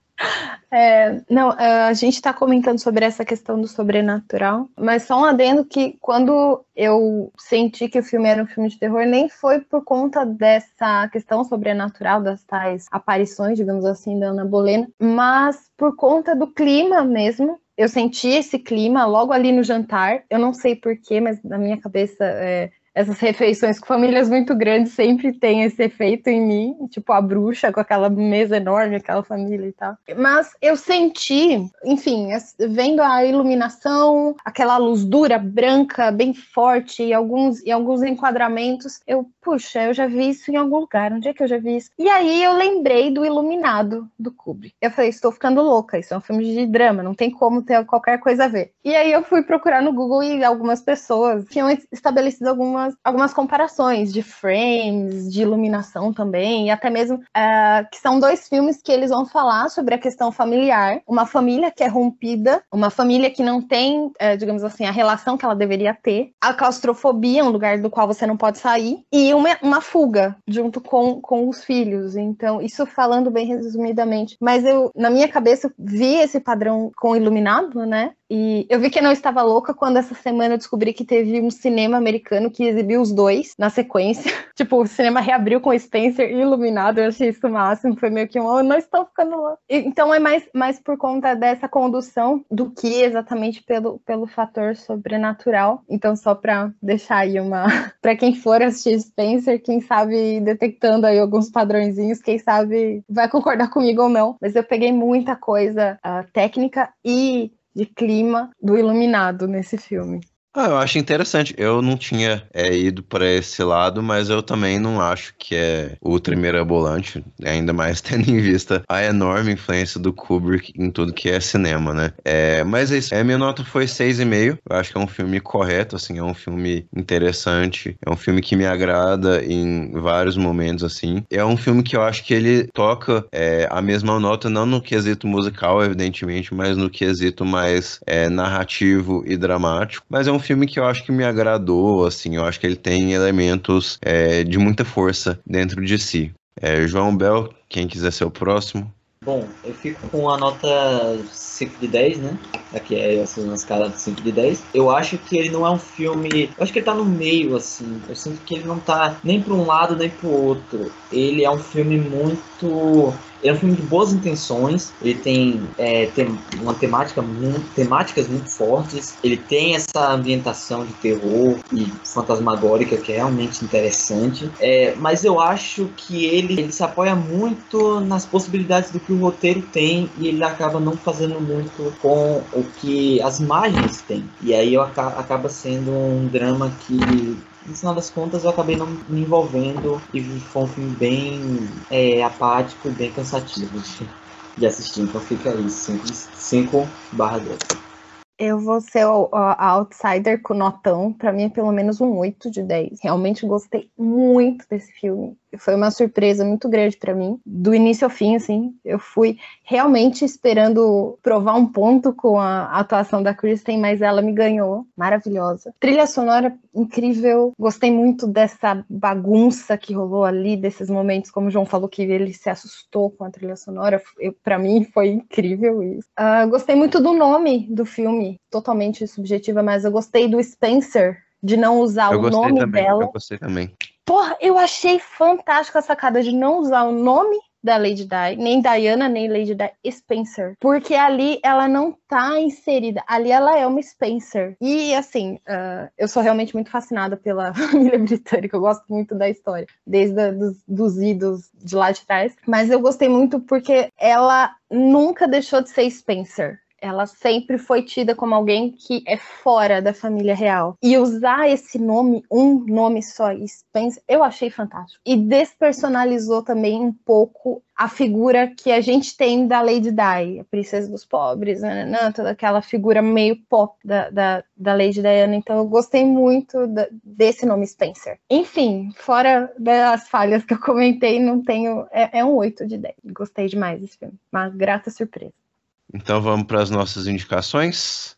É, não, é, a gente está comentando sobre essa questão do sobrenatural, mas só um adendo que quando eu senti que o filme era um filme de terror, nem foi por conta dessa questão sobrenatural, das tais aparições, digamos assim, da Ana Bolena, mas por conta do clima mesmo. Eu senti esse clima logo ali no jantar. Eu não sei porquê, mas na minha cabeça é, essas refeições com famílias muito grandes sempre tem esse efeito em mim, tipo a bruxa com aquela mesa enorme, aquela família e tal. Mas eu senti, enfim, vendo a iluminação, aquela luz dura, branca, bem forte, e alguns, e alguns enquadramentos, eu, puxa, eu já vi isso em algum lugar, onde é que eu já vi isso? E aí eu lembrei do Iluminado, do Kubrick. Eu falei, estou ficando louca, isso é um filme de drama, não tem como ter qualquer coisa a ver. E aí eu fui procurar no Google e algumas pessoas tinham estabelecido algumas algumas, algumas comparações de frames, de iluminação também, e até mesmo uh, que são dois filmes que eles vão falar sobre a questão familiar, uma família que é rompida, uma família que não tem, uh, digamos assim, a relação que ela deveria ter, a claustrofobia, um lugar do qual você não pode sair, e uma, uma fuga junto com, com os filhos. Então, isso falando bem resumidamente. Mas eu, na minha cabeça, vi esse padrão com Iluminado, né? E eu vi que não estava louca quando essa semana eu descobri que teve um cinema americano que exibiu os dois na sequência. tipo, o cinema reabriu com Spencer e Iluminado. Eu achei isso o máximo. Foi meio que um, oh, não estou ficando louca. Então é mais, mais por conta dessa condução do que exatamente pelo, pelo fator sobrenatural. Então, só para deixar aí uma. para quem for assistir Spencer, quem sabe detectando aí alguns padrõezinhos, quem sabe vai concordar comigo ou não. Mas eu peguei muita coisa uh, técnica e de clima do Iluminado nesse filme. Ah, eu acho interessante. Eu não tinha é, ido para esse lado, mas eu também não acho que é ultra mirabolante, ainda mais tendo em vista a enorme influência do Kubrick em tudo que é cinema, né? É, mas é isso. É, minha nota foi 6,5. Eu acho que é um filme correto, assim, é um filme interessante, é um filme que me agrada em vários momentos, assim. É um filme que eu acho que ele toca é, a mesma nota, não no quesito musical, evidentemente, mas no quesito mais é, narrativo e dramático. Mas é um filme que eu acho que me agradou, assim, eu acho que ele tem elementos é, de muita força dentro de si. É, João Bel, quem quiser ser o próximo. Bom, eu fico com a nota 5 de 10, né? Aqui é assim, uma escala de 5 de 10. Eu acho que ele não é um filme. Eu acho que ele tá no meio, assim. Eu sinto que ele não tá nem para um lado nem para o outro. Ele é um filme muito Ele é um filme de boas intenções, ele tem, é, tem uma temática muito, temáticas muito fortes, ele tem essa ambientação de terror e fantasmagórica que é realmente interessante, é, mas eu acho que ele, ele se apoia muito nas possibilidades do que o roteiro tem e ele acaba não fazendo muito com o que as imagens têm. E aí eu, acaba sendo um drama que no final das contas eu acabei não me envolvendo e foi um filme bem é, apático e bem cansativo de, assistir. Então fica aí, 5 barra 10. Eu vou ser o, a outsider com notão. Pra mim é pelo menos um 8 de 10. Realmente gostei muito desse filme foi uma surpresa muito grande para mim, do início ao fim, assim. Eu fui realmente esperando provar um ponto com a atuação da Kristen, mas ela me ganhou, maravilhosa. Trilha sonora incrível, gostei muito dessa bagunça que rolou ali, desses momentos, como o João falou que ele se assustou com a trilha sonora, para mim foi incrível isso. Uh, gostei muito do nome do filme, totalmente subjetiva, mas eu gostei do Spencer, de não usar eu o nome também, dela. Eu gostei também. Porra, eu achei fantástica a sacada de não usar o nome da Lady Di, nem Diana, nem Lady Di Spencer. Porque ali ela não tá inserida. Ali ela é uma Spencer. E assim, uh, eu sou realmente muito fascinada pela família britânica. Eu gosto muito da história, desde a, dos, dos idos de lá de trás. Mas eu gostei muito porque ela nunca deixou de ser Spencer ela sempre foi tida como alguém que é fora da família real. E usar esse nome, um nome só, Spence, eu achei fantástico. E despersonalizou também um pouco a figura que a gente tem da Lady Di, a princesa dos pobres, né toda aquela figura meio pop da, da, da Lady Diana. Então eu gostei muito da, desse nome Spencer. Enfim, fora das falhas que eu comentei, não tenho. É, é um 8 de 10. Gostei demais desse filme. Uma grata surpresa. Então vamos para as nossas indicações.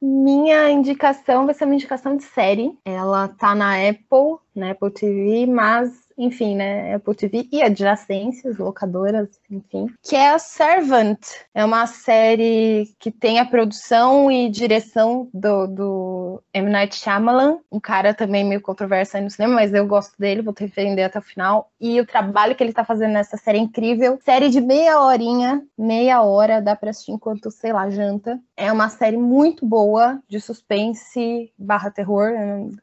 Minha indicação vai ser uma indicação de série. Ela tá na Apple, na Apple TV, mas enfim, né, Apple TV e adjacências, locadoras, enfim, que é a Servant. É uma série que tem a produção e direção do, do M. Night Shyamalan, um cara também meio controverso aí no cinema, mas eu gosto dele, vou defender até o final. E o trabalho que ele tá fazendo nessa série é incrível. Série de meia horinha, meia hora, dá pra assistir enquanto, sei lá, janta. É uma série muito boa, de suspense barra terror.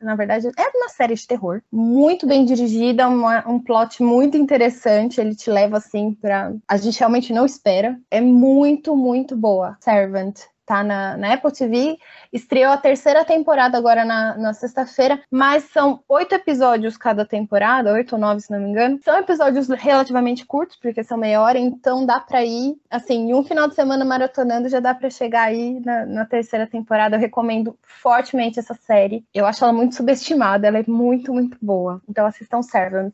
Na verdade, é uma série de terror. Muito bem dirigida, uma, um plot muito interessante. Ele te leva assim para a gente realmente não espera. É muito, muito boa. Servant tá na, na, Apple TV. Estreou a terceira temporada agora na, na sexta-feira, mas são oito episódios cada temporada, oito ou nove, se não me engano. São episódios relativamente curtos, porque são meia hora, então dá para ir, assim, um final de semana maratonando, já dá para chegar aí na, na, terceira temporada. Eu recomendo fortemente essa série. Eu acho ela muito subestimada, ela é muito, muito boa. Então assistam Servant.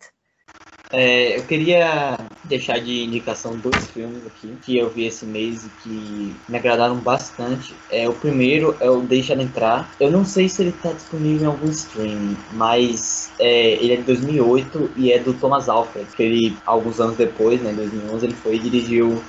É, eu queria deixar de indicação dois filmes aqui que eu vi esse mês e que me agradaram bastante. É, o primeiro é o Deixa Ela Entrar. Eu não sei se ele está disponível em algum streaming, mas é, ele é de 2008 e é do Thomas Alfred, que ele, alguns anos depois, né, em 2011, ele foi e dirigiu,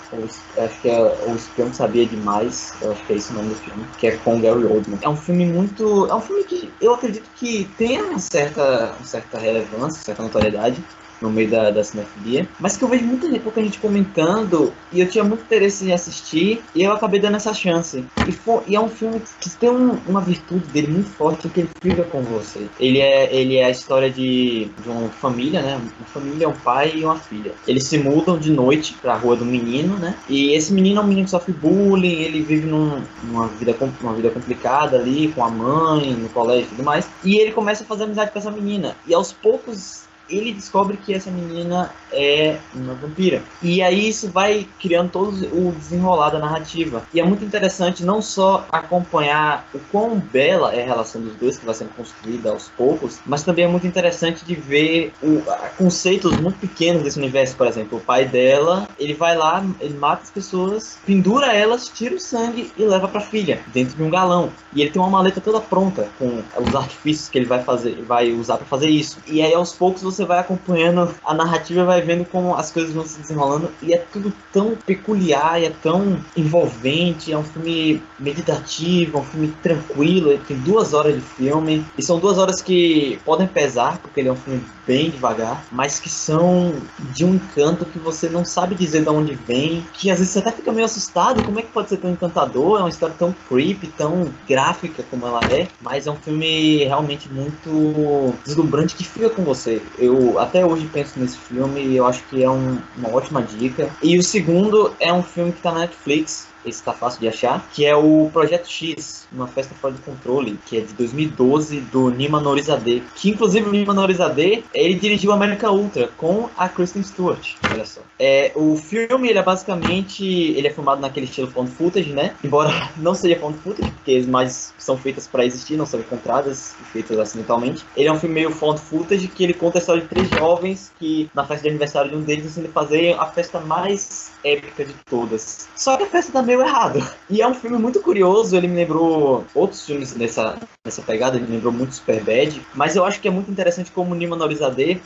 acho que é O Espião Sabia Demais, eu acho que é esse o nome do filme, que é com Gary Oldman. É um filme muito... é um filme que eu acredito que tem uma certa, uma certa relevância, certa notoriedade, no meio da, da cinefilia, mas que eu vejo muita pouca gente comentando e eu tinha muito interesse em assistir e eu acabei dando essa chance. E, e é um filme que tem um, uma virtude dele muito forte que ele fica com você. Ele é, ele é a história de, de uma família, né? Uma família, um pai e uma filha. Eles se mudam de noite para a rua do menino, né? E esse menino é um menino que sofre bullying, ele vive num, numa, vida, uma vida complicada ali com a mãe, no colégio e tudo mais. E ele começa a fazer amizade com essa menina. E aos poucos ele descobre que essa menina é uma vampira. E aí isso vai criando todo o desenrolar da narrativa. E é muito interessante não só acompanhar o quão bela é a relação dos dois, que vai sendo construída aos poucos, mas também é muito interessante de ver o, conceitos muito pequenos desse universo. Por exemplo, o pai dela, ele vai lá, ele mata as pessoas, pendura elas, tira o sangue e leva pra filha, dentro de um galão. E ele tem uma maleta toda pronta, com os artifícios que ele vai fazer, vai usar para fazer isso. E aí aos poucos você você vai acompanhando a narrativa vai vendo como as coisas vão se desenrolando. E é tudo tão peculiar, é tão envolvente. É um filme meditativo, é um filme tranquilo. Ele tem duas horas de filme. E são duas horas que podem pesar, porque ele é um filme bem devagar, mas que são de um encanto que você não sabe dizer de onde vem, que às vezes você até fica meio assustado, como é que pode ser tão encantador, é uma história tão creepy, tão gráfica como ela é, mas é um filme realmente muito deslumbrante que fica com você. Eu até hoje penso nesse filme e eu acho que é um, uma ótima dica. E o segundo é um filme que tá na Netflix, esse tá fácil de achar, que é o Projeto X, uma festa fora de controle, que é de 2012 do Nima Norizade, que inclusive o Nima Norizade, ele dirigiu América Ultra com a Kristen Stewart, olha só. É, o filme, ele é basicamente, ele é filmado naquele estilo found footage, né? Embora não seja found footage, porque as imagens são feitas para existir, não são encontradas e feitas acidentalmente. Ele é um filme meio found footage que ele conta a história de três jovens que na festa de aniversário de um deles decidem fazer a festa mais épica de todas. Só que a festa tá meio errado. E é um filme muito curioso, ele me lembrou outros filmes nessa, nessa pegada, ele me lembrou muito Superbad, mas eu acho que é muito interessante como Nima Norizade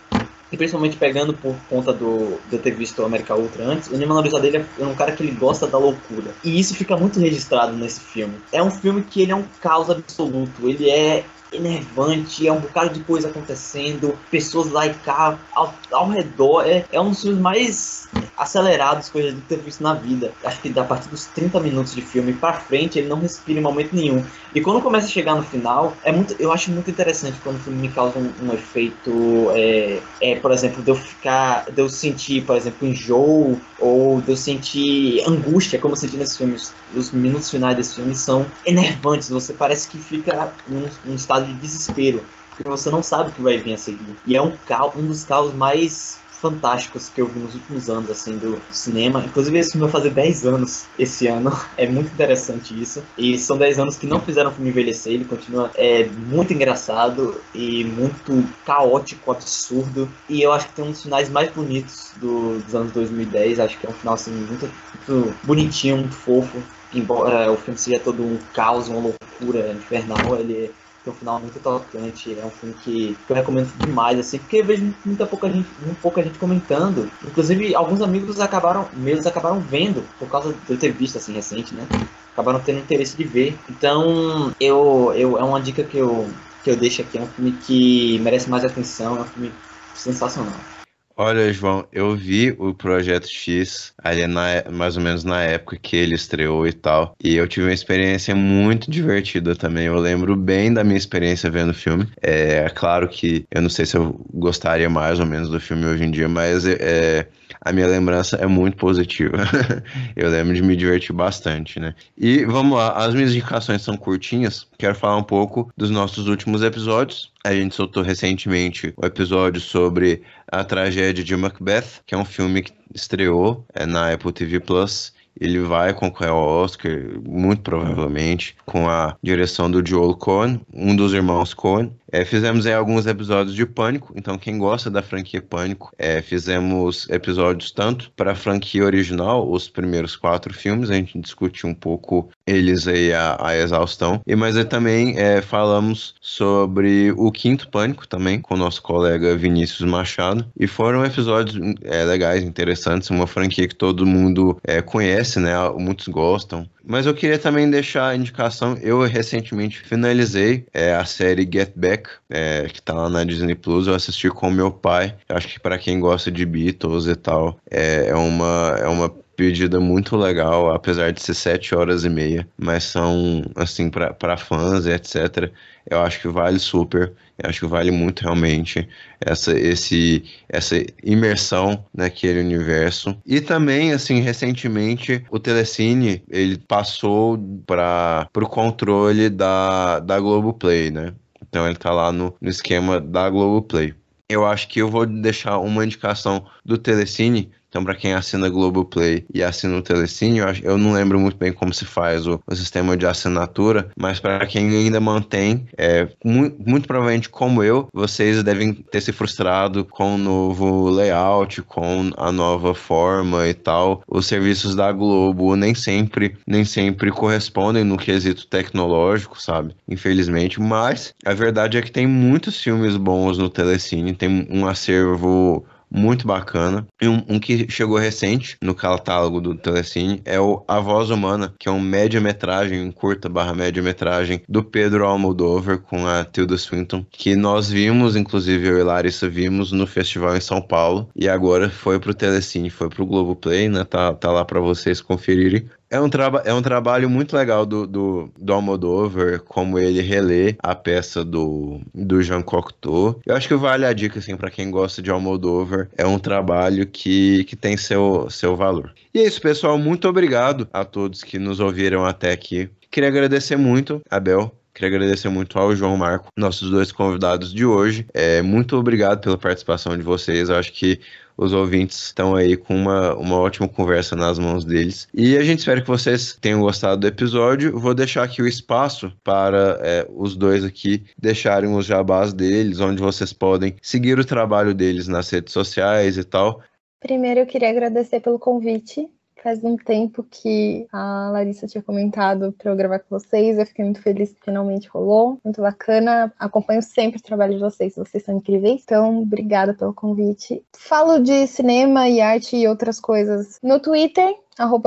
e principalmente pegando por conta do, de eu ter visto América Ultra antes, o Nima Norizade é um cara que ele gosta da loucura. E isso fica muito registrado nesse filme. É um filme que ele é um caos absoluto. Ele é enervante, é um bocado de coisa acontecendo, pessoas cá ao, ao redor. É, é um dos filmes mais acelerados que eu já ter visto na vida. Acho que a partir dos 30 minutos de filme pra frente, ele não respira em momento nenhum. E quando começa a chegar no final, é muito, eu acho muito interessante quando o filme me causa um, um efeito, é, é, por exemplo, de eu ficar, de eu sentir, por exemplo, enjoo, ou de eu sentir angústia, como eu senti nesses filmes. Os minutos finais desse filme são enervantes, você parece que fica num, num estado de desespero porque você não sabe o que vai vir a seguir. E é um, um dos caos mais fantásticos que eu vi nos últimos anos, assim, do cinema. Inclusive, esse filme vai fazer 10 anos esse ano. É muito interessante isso. E são 10 anos que não fizeram o filme envelhecer. Ele continua é, muito engraçado e muito caótico, absurdo. E eu acho que tem um dos finais mais bonitos do, dos anos 2010. Acho que é um final, assim, muito, muito bonitinho, muito fofo. Embora o filme seja todo um caos, uma loucura infernal, ele tem um final muito tocante. É um filme que, que eu recomendo demais, assim, porque eu vejo muita pouca gente, muito pouca gente comentando. Inclusive, alguns amigos acabaram, meus acabaram vendo, por causa de eu ter visto assim recente, né? Acabaram tendo interesse de ver. Então, eu, eu é uma dica que eu, que eu deixo aqui. É um filme que merece mais atenção, é um filme sensacional. Olha, João, eu vi o Projeto X ali na, mais ou menos na época que ele estreou e tal. E eu tive uma experiência muito divertida também. Eu lembro bem da minha experiência vendo o filme. É, é claro que eu não sei se eu gostaria mais ou menos do filme hoje em dia, mas é, a minha lembrança é muito positiva. eu lembro de me divertir bastante, né? E vamos lá, as minhas indicações são curtinhas. Quero falar um pouco dos nossos últimos episódios. A gente soltou recentemente o episódio sobre a tragédia de Macbeth, que é um filme que estreou é, na Apple TV Plus. Ele vai concorrer ao Oscar, muito provavelmente, com a direção do Joel Cohen, um dos irmãos Cohen. É, fizemos aí alguns episódios de Pânico, então quem gosta da franquia Pânico, é, fizemos episódios tanto para a franquia original, os primeiros quatro filmes, a gente discutiu um pouco eles aí a, a exaustão, e mas aí também é, falamos sobre o quinto Pânico também, com o nosso colega Vinícius Machado, e foram episódios é, legais, interessantes, uma franquia que todo mundo é, conhece, né, muitos gostam, mas eu queria também deixar a indicação. Eu recentemente finalizei é, a série Get Back, é, que tá lá na Disney Plus. Eu assisti com meu pai. Eu acho que para quem gosta de Beatles e tal, é, é uma, é uma pedida muito legal, apesar de ser sete horas e meia. Mas são, assim, para fãs e etc. Eu acho que vale super. Eu acho que vale muito realmente essa, esse, essa imersão naquele universo. E também, assim, recentemente o Telecine ele passou para o controle da, da Globoplay, né? Então ele tá lá no, no esquema da Globoplay. Eu acho que eu vou deixar uma indicação do Telecine Então, para quem assina Globoplay e assina o Telecine, eu, eu não lembro muito bem como se faz o, o sistema de assinatura, mas para quem ainda mantém, é, muito, muito provavelmente como eu, vocês devem ter se frustrado com o novo layout, com a nova forma e tal. Os serviços da Globo nem sempre, nem sempre correspondem no quesito tecnológico, sabe? Infelizmente, mas a verdade é que tem muitos filmes bons no Telecine, tem um acervo muito bacana. E um, um, que chegou recente no catálogo do Telecine é o A Voz Humana, que é um média-metragem, um curta barra média-metragem do Pedro Almodovar com a Tilda Swinton, que nós vimos, inclusive eu e Larissa vimos no festival em São Paulo, e agora foi pro Telecine, foi pro Globoplay, né? Tá, tá lá para vocês conferirem. É um, traba é um trabalho muito legal do, do, do Almodovar, como ele relê a peça do, do Jean Cocteau. Eu acho que vale a dica, assim, para quem gosta de Almodovar. É um trabalho que, que tem seu, seu valor. E é isso, pessoal. Muito obrigado a todos que nos ouviram até aqui. Queria agradecer muito, Abel, Queria agradecer muito ao João Marco, nossos dois convidados de hoje. É, muito obrigado pela participação de vocês. Eu acho que os ouvintes estão aí com uma, uma ótima conversa nas mãos deles. E a gente espera que vocês tenham gostado do episódio. Vou deixar aqui o espaço para é, os dois aqui deixarem os jabás deles, onde vocês podem seguir o trabalho deles nas redes sociais e tal. Primeiro, eu queria agradecer pelo convite. Faz um tempo que a Larissa tinha comentado para eu gravar com vocês. Eu fiquei muito feliz que finalmente rolou. Muito bacana. Acompanho sempre o trabalho de vocês. Vocês são incríveis. Então, obrigada pelo convite. Falo de cinema e arte e outras coisas no Twitter,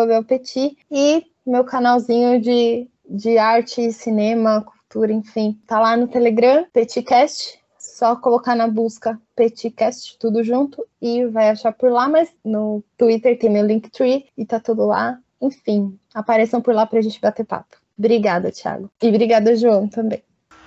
Belpetit, e meu canalzinho de, de arte, cinema, cultura, enfim. Tá lá no Telegram, Petitcast só colocar na busca Petcast, tudo junto, e vai achar por lá, mas no Twitter tem meu Linktree e tá tudo lá. Enfim, apareçam por lá pra gente bater papo. Obrigada, Thiago. E obrigada, João, também.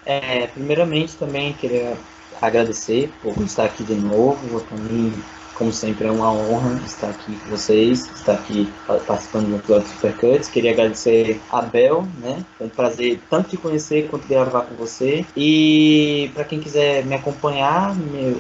É, primeiramente, também queria agradecer por estar aqui de novo. Para mim, como sempre, é uma honra estar aqui com vocês, estar aqui participando do episódio Supercuts. Queria agradecer a Bel, né? Foi um prazer tanto te conhecer quanto gravar com você. E para quem quiser me acompanhar,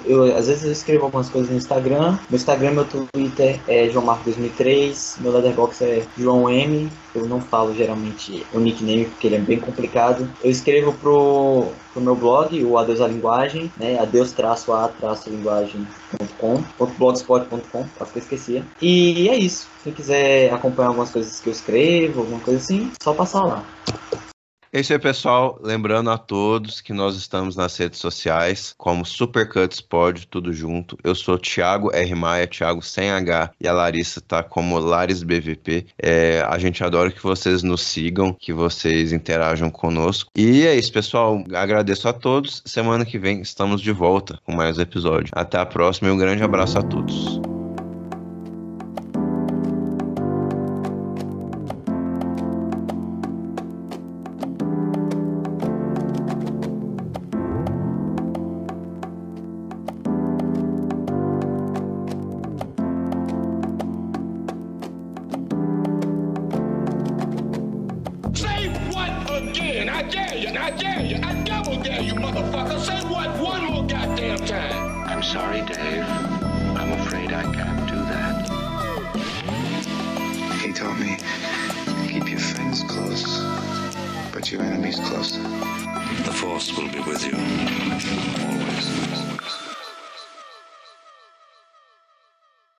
eu, às vezes eu escrevo algumas coisas no Instagram. Meu Instagram, meu Twitter é João Marco 2003, meu Letterboxd é João M. Eu não falo geralmente o nickname porque ele é bem complicado. Eu escrevo pro, pro meu blog, o Adeus à Linguagem, né? adeus-a-linguagem.com, blogspot.com, quase que esquecia. E é isso. Se quiser acompanhar algumas coisas que eu escrevo, alguma coisa assim, só passar lá. É isso aí, pessoal. Lembrando a todos que nós estamos nas redes sociais como Supercuts Pod, tudo junto. Eu sou Thiago R. Maia, Thiago sem H, e a Larissa tá como Laris BVP. É, a gente adora que vocês nos sigam, que vocês interajam conosco. E é isso, pessoal. Agradeço a todos. Semana que vem estamos de volta com mais um episódio. Até a próxima e um grande abraço a todos.